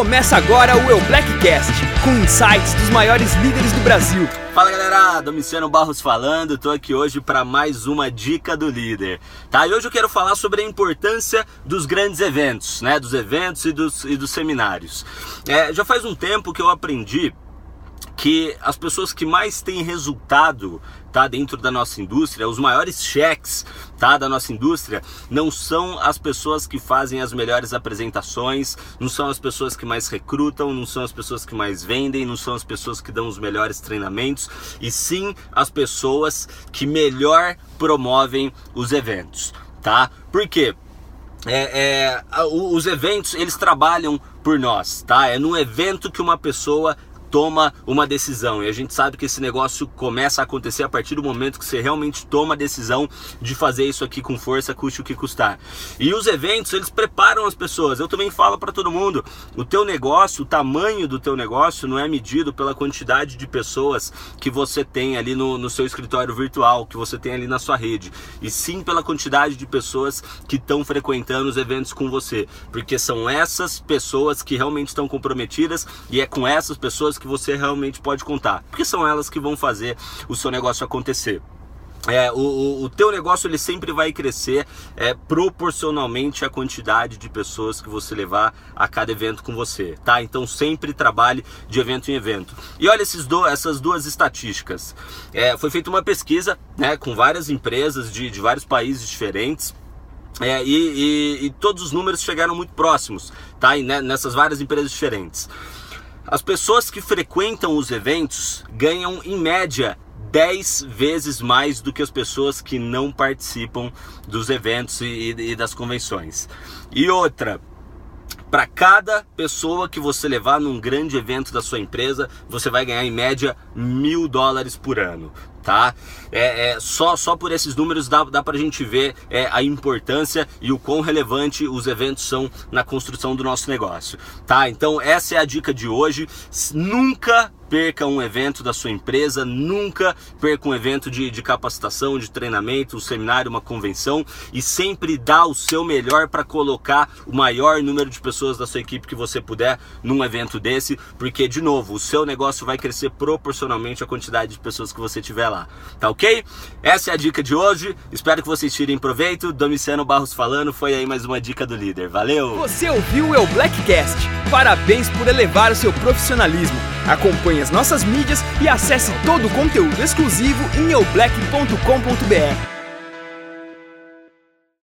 Começa agora o Eu Blackcast, com insights dos maiores líderes do Brasil. Fala galera, Domiciano Barros falando, tô aqui hoje para mais uma dica do líder. Tá? E hoje eu quero falar sobre a importância dos grandes eventos, né? Dos eventos e dos, e dos seminários. É, já faz um tempo que eu aprendi que as pessoas que mais têm resultado tá dentro da nossa indústria, os maiores cheques tá da nossa indústria não são as pessoas que fazem as melhores apresentações, não são as pessoas que mais recrutam, não são as pessoas que mais vendem, não são as pessoas que dão os melhores treinamentos, e sim as pessoas que melhor promovem os eventos, tá? Por quê? É, é, os eventos eles trabalham por nós, tá? É num evento que uma pessoa toma uma decisão. E a gente sabe que esse negócio começa a acontecer a partir do momento que você realmente toma a decisão de fazer isso aqui com força, custe o que custar. E os eventos, eles preparam as pessoas. Eu também falo para todo mundo, o teu negócio, o tamanho do teu negócio não é medido pela quantidade de pessoas que você tem ali no, no seu escritório virtual, que você tem ali na sua rede, e sim pela quantidade de pessoas que estão frequentando os eventos com você, porque são essas pessoas que realmente estão comprometidas e é com essas pessoas que você realmente pode contar, porque são elas que vão fazer o seu negócio acontecer. É, o, o, teu negócio ele sempre vai crescer é, proporcionalmente à quantidade de pessoas que você levar a cada evento com você, tá? Então sempre trabalhe de evento em evento. E olha esses do, essas duas estatísticas. É, foi feita uma pesquisa né, com várias empresas de, de vários países diferentes. É, e, e, e, todos os números chegaram muito próximos, tá? E, né, nessas várias empresas diferentes. As pessoas que frequentam os eventos ganham em média 10 vezes mais do que as pessoas que não participam dos eventos e, e das convenções. E outra, para cada pessoa que você levar num grande evento da sua empresa, você vai ganhar em média mil dólares por ano tá? É, é, só, só por esses números dá, dá pra gente ver é, a importância e o quão relevante os eventos são na construção do nosso negócio, tá? Então essa é a dica de hoje. Nunca perca um evento da sua empresa, nunca perca um evento de, de capacitação, de treinamento, um seminário, uma convenção e sempre dá o seu melhor para colocar o maior número de pessoas da sua equipe que você puder num evento desse, porque de novo, o seu negócio vai crescer proporcionalmente à quantidade de pessoas que você tiver lá, tá ok? Essa é a dica de hoje, espero que vocês tirem proveito. Domiciano Barros falando, foi aí mais uma dica do líder, valeu! Você ouviu o Blackcast? Parabéns por elevar o seu profissionalismo. Acompanhe as nossas mídias e acesse todo o conteúdo exclusivo em eublack.com.br.